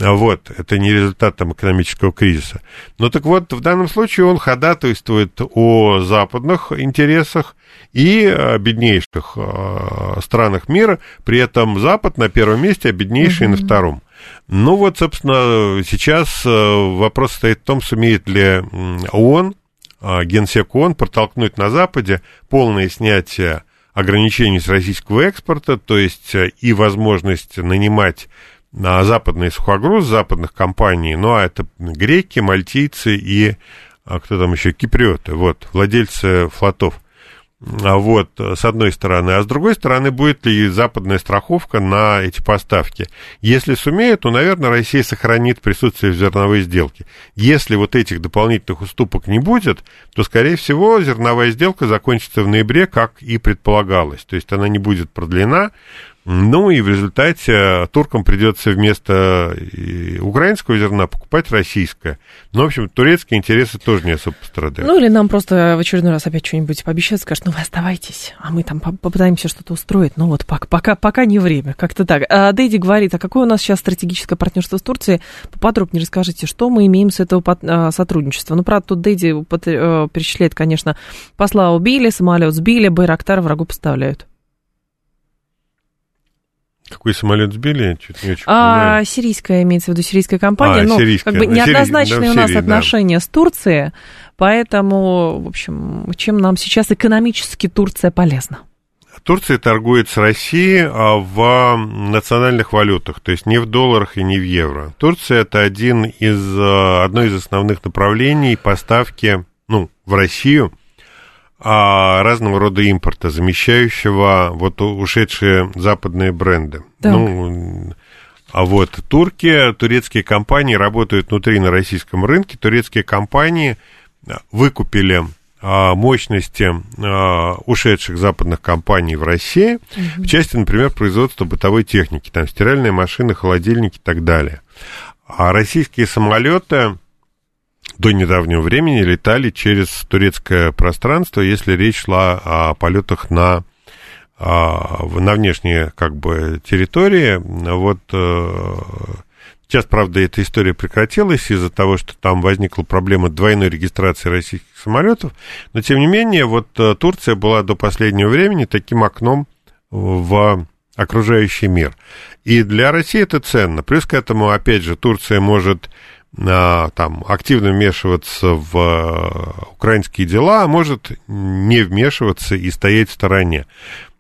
А вот, это не результат там экономического кризиса. Но так вот, в данном случае он ходатайствует о западных интересах и беднейших э, странах мира, при этом Запад на первом месте, а беднейшие mm-hmm. на втором. Ну вот, собственно, сейчас э, вопрос стоит в том, сумеет ли ООН, э, Генсек ООН, протолкнуть на Западе полное снятие ограничений с российского экспорта, то есть и возможность нанимать на западный сухогруз западных компаний, ну, а это греки, мальтийцы и а кто там еще, киприоты, вот, владельцы флотов А вот, с одной стороны. А с другой стороны, будет ли западная страховка на эти поставки? Если сумеет, то, наверное, Россия сохранит присутствие в зерновой сделке. Если вот этих дополнительных уступок не будет, то, скорее всего, зерновая сделка закончится в ноябре, как и предполагалось. То есть она не будет продлена, ну и в результате туркам придется вместо украинского зерна покупать российское. Ну, в общем, турецкие интересы тоже не особо пострадают. Ну или нам просто в очередной раз опять что-нибудь пообещают, скажут, ну вы оставайтесь, а мы там попытаемся что-то устроить. Ну вот пока, пока, не время, как-то так. А Дэйди говорит, а какое у нас сейчас стратегическое партнерство с Турцией? Поподробнее расскажите, что мы имеем с этого а, сотрудничества. Ну, правда, тут Дэйди э, перечисляет, конечно, посла убили, самолет сбили, Байрактар врагу поставляют. Какой самолет сбили? Чуть не очень а, сирийская, имеется в виду сирийская компания. А, но сирийская. как бы неоднозначные да, у нас Сирии, отношения да. с Турцией, поэтому, в общем, чем нам сейчас экономически Турция полезна? Турция торгует с Россией а, в национальных валютах, то есть не в долларах и не в евро. Турция это один из, а, одно из основных направлений поставки ну, в Россию – а, разного рода импорта, замещающего вот ушедшие западные бренды. Так. Ну, а вот турки, турецкие компании работают внутри на российском рынке. Турецкие компании выкупили а, мощности а, ушедших западных компаний в России, угу. в части, например, производства бытовой техники, там стиральные машины, холодильники и так далее. А российские самолеты до недавнего времени летали через турецкое пространство, если речь шла о полетах на а, на внешние как бы территории. Вот э, сейчас, правда, эта история прекратилась из-за того, что там возникла проблема двойной регистрации российских самолетов, но тем не менее, вот э, Турция была до последнего времени таким окном в окружающий мир. И для России это ценно. Плюс к этому, опять же, Турция может там, активно вмешиваться в э, украинские дела, а может не вмешиваться и стоять в стороне.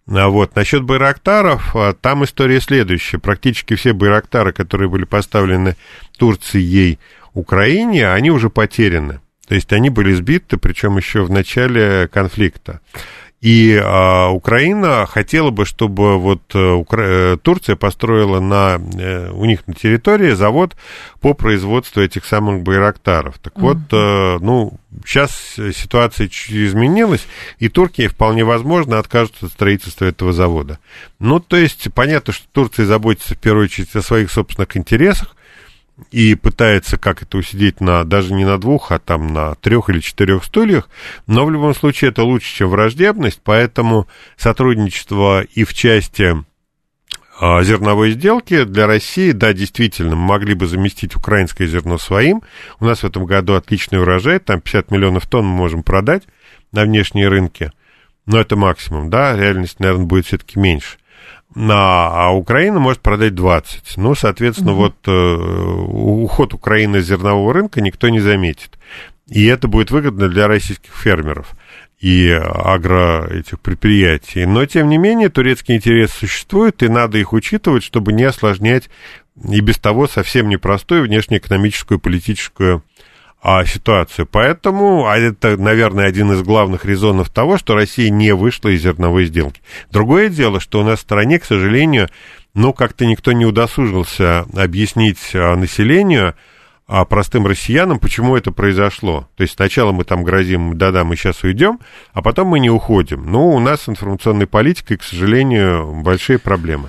А вот. Насчет Байрактаров, а, там история следующая. Практически все Байрактары, которые были поставлены Турцией Украине, они уже потеряны. То есть они были сбиты, причем еще в начале конфликта. И а, Украина хотела бы, чтобы вот э, Укра... Э, Турция построила на, э, у них на территории завод по производству этих самых байрактаров. Так вот, uh ну, сейчас ситуация чуть изменилась, и Турция вполне возможно откажется от строительства этого завода. Ну, то есть, понятно, что Турция заботится в первую очередь о своих собственных интересах, и пытается как это усидеть на даже не на двух, а там на трех или четырех стульях, но в любом случае это лучше, чем враждебность, поэтому сотрудничество и в части а, зерновой сделки для России, да, действительно, мы могли бы заместить украинское зерно своим. У нас в этом году отличный урожай, там 50 миллионов тонн мы можем продать на внешние рынки, но это максимум, да, реальность, наверное, будет все-таки меньше а Украина может продать 20. Ну, соответственно, угу. вот э, уход Украины с зернового рынка никто не заметит. И это будет выгодно для российских фермеров и агро этих предприятий. Но, тем не менее, турецкий интерес существует, и надо их учитывать, чтобы не осложнять и без того совсем непростую внешнеэкономическую и политическую а, ситуацию. Поэтому а это, наверное, один из главных резонов того, что Россия не вышла из зерновой сделки. Другое дело, что у нас в стране, к сожалению, ну, как-то никто не удосужился объяснить а, населению, а простым россиянам, почему это произошло. То есть сначала мы там грозим, да-да, мы сейчас уйдем, а потом мы не уходим. Ну, у нас с информационной политикой, к сожалению, большие проблемы.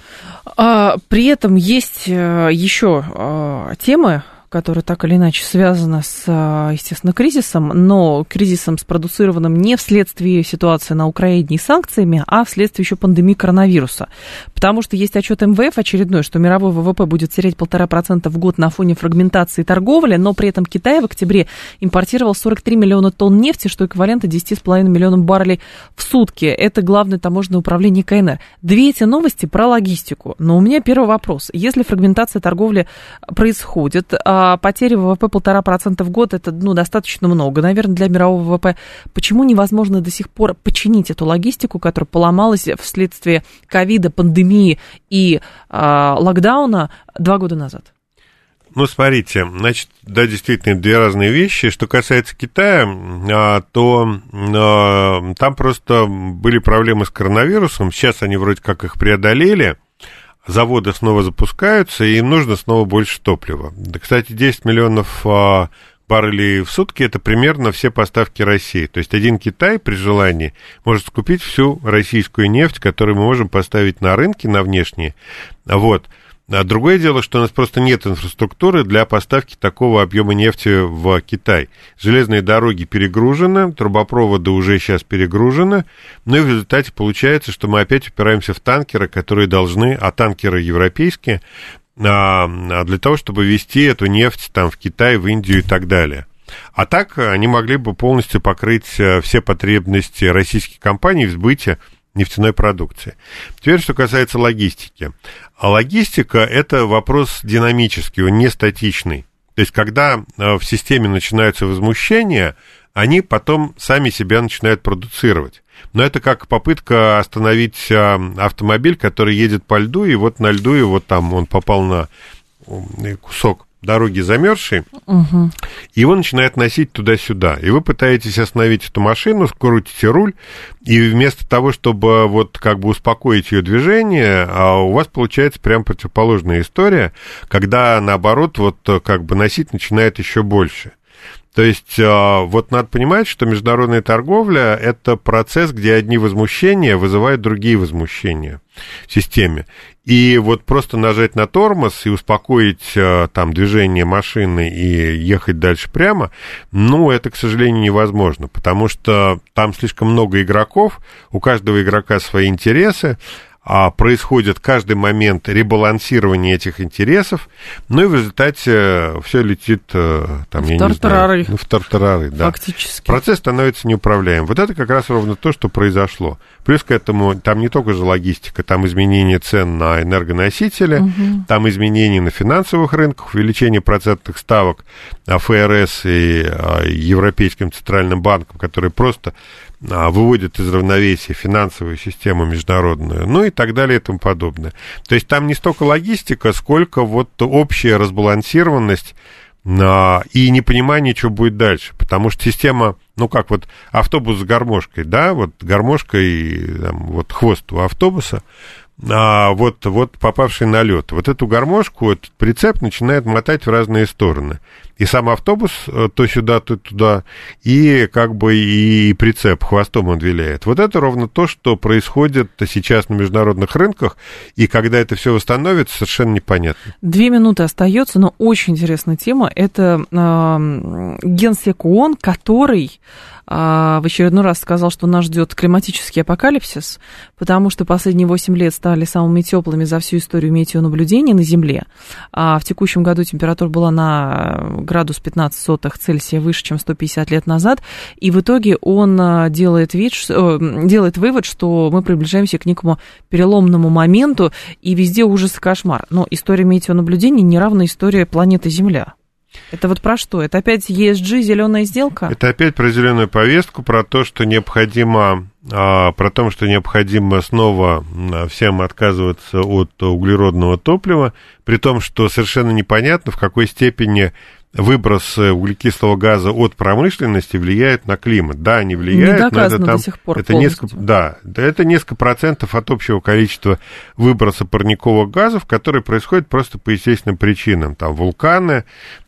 А, при этом есть э, еще а, темы, которая так или иначе связана с, а, естественно, кризисом, но кризисом, спродуцированным не вследствие ситуации на Украине и санкциями, а вследствие еще пандемии коронавируса. Потому что есть отчет МВФ очередной, что мировой ВВП будет терять полтора процента в год на фоне фрагментации торговли, но при этом Китай в октябре импортировал 43 миллиона тонн нефти, что эквивалентно 10,5 миллионам баррелей в сутки. Это главное таможенное управление КНР. Две эти новости про логистику. Но у меня первый вопрос. Если фрагментация торговли происходит, а потери ВВП полтора процента в год, это ну, достаточно много, наверное, для мирового ВВП. Почему невозможно до сих пор починить эту логистику, которая поломалась вследствие ковида, пандемии и а, локдауна два года назад? Ну, смотрите, значит, да, действительно, две разные вещи. Что касается Китая, а, то а, там просто были проблемы с коронавирусом. Сейчас они вроде как их преодолели. Заводы снова запускаются, и им нужно снова больше топлива. Да, кстати, 10 миллионов а, баррелей в сутки это примерно все поставки России. То есть один Китай при желании может скупить всю российскую нефть, которую мы можем поставить на рынки, на внешние. Вот. А другое дело, что у нас просто нет инфраструктуры для поставки такого объема нефти в Китай. Железные дороги перегружены, трубопроводы уже сейчас перегружены, ну и в результате получается, что мы опять упираемся в танкеры, которые должны, а танкеры европейские, а, а для того, чтобы вести эту нефть там в Китай, в Индию и так далее. А так они могли бы полностью покрыть э, все потребности российских компаний в сбыте нефтяной продукции. Теперь, что касается логистики. А логистика – это вопрос динамический, он не статичный. То есть, когда э, в системе начинаются возмущения, они потом сами себя начинают продуцировать. Но это как попытка остановить э, автомобиль, который едет по льду, и вот на льду, вот там он попал на кусок дороги замерзшей, угу. и его начинает носить туда-сюда. И вы пытаетесь остановить эту машину, скрутите руль, и вместо того, чтобы вот как бы успокоить ее движение, а у вас получается прям противоположная история, когда наоборот вот как бы носить начинает еще больше. То есть а, вот надо понимать, что международная торговля – это процесс, где одни возмущения вызывают другие возмущения в системе. И вот просто нажать на тормоз и успокоить а, там движение машины и ехать дальше прямо, ну, это, к сожалению, невозможно, потому что там слишком много игроков, у каждого игрока свои интересы, а, происходит каждый момент ребалансирования этих интересов, ну и в результате э, все летит э, там, в я тартарары. не знаю, ну, в тартарары, да. Фактически. Процесс становится неуправляемым. Вот это как раз ровно то, что произошло. Плюс к этому там не только же логистика, там изменение цен на энергоносители, угу. там изменения на финансовых рынках, увеличение процентных ставок ФРС и а, Европейским центральным банком, которые просто выводит из равновесия финансовую систему международную, ну и так далее и тому подобное. То есть там не столько логистика, сколько вот общая разбалансированность а, и непонимание, что будет дальше. Потому что система, ну как вот автобус с гармошкой, да, вот гармошка и там, вот хвост у автобуса, а, вот, вот попавший на лед. Вот эту гармошку, этот прицеп начинает мотать в разные стороны. И сам автобус э, то сюда, то туда, и как бы и прицеп хвостом он виляет. Вот это ровно то, что происходит сейчас на международных рынках, и когда это все восстановится, совершенно непонятно. Две минуты остается, но очень интересная тема. Это э, генсек ООН, который а, в очередной раз сказал, что нас ждет климатический апокалипсис, потому что последние 8 лет стали самыми теплыми за всю историю метеонаблюдений на Земле. А в текущем году температура была на градус 15 сотых Цельсия выше, чем 150 лет назад, и в итоге он а, делает, вид, э, делает вывод, что мы приближаемся к некому переломному моменту, и везде ужас и кошмар. Но история метеонаблюдений не равна истории планеты Земля. Это вот про что? Это опять ESG, зеленая сделка? Это опять про зеленую повестку, про то, что необходимо, про то, что необходимо снова всем отказываться от углеродного топлива, при том, что совершенно непонятно, в какой степени выброс углекислого газа от промышленности влияет на климат. Да, они влияют, но это там... До сих пор это несколько, да, это несколько процентов от общего количества выброса парниковых газов, которые происходят просто по естественным причинам. Там вулканы,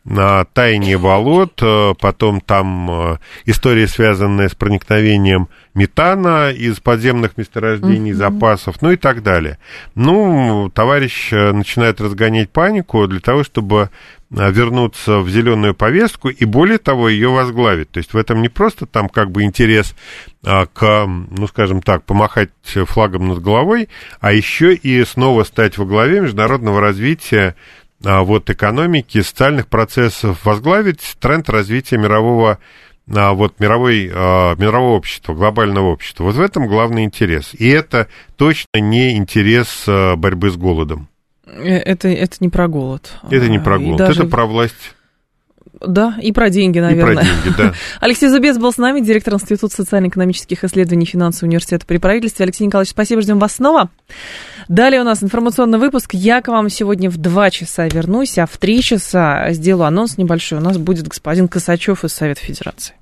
на таяние болот, э, потом там э, история, связанная с проникновением метана из подземных месторождений, mm-hmm. запасов, ну и так далее. Ну, товарищ э, начинает разгонять панику для того, чтобы вернуться в зеленую повестку и более того ее возглавить. То есть в этом не просто там как бы интерес а, к, ну скажем так, помахать флагом над головой, а еще и снова стать во главе международного развития вот экономики, социальных процессов, возглавить тренд развития мирового а, вот мировой, мирового общества, глобального общества. Вот в этом главный интерес. И это точно не интерес борьбы с голодом. Э, это, это не про голод. Это не про голод, даже... это про власть. Да, и про деньги, наверное. И про деньги, да. Алексей Зубец был с нами, директор Института социально-экономических исследований финансового университета при правительстве. Алексей Николаевич, спасибо, ждем вас снова. Далее у нас информационный выпуск. Я к вам сегодня в 2 часа вернусь, а в 3 часа сделаю анонс небольшой. У нас будет господин Косачев из Совета Федерации.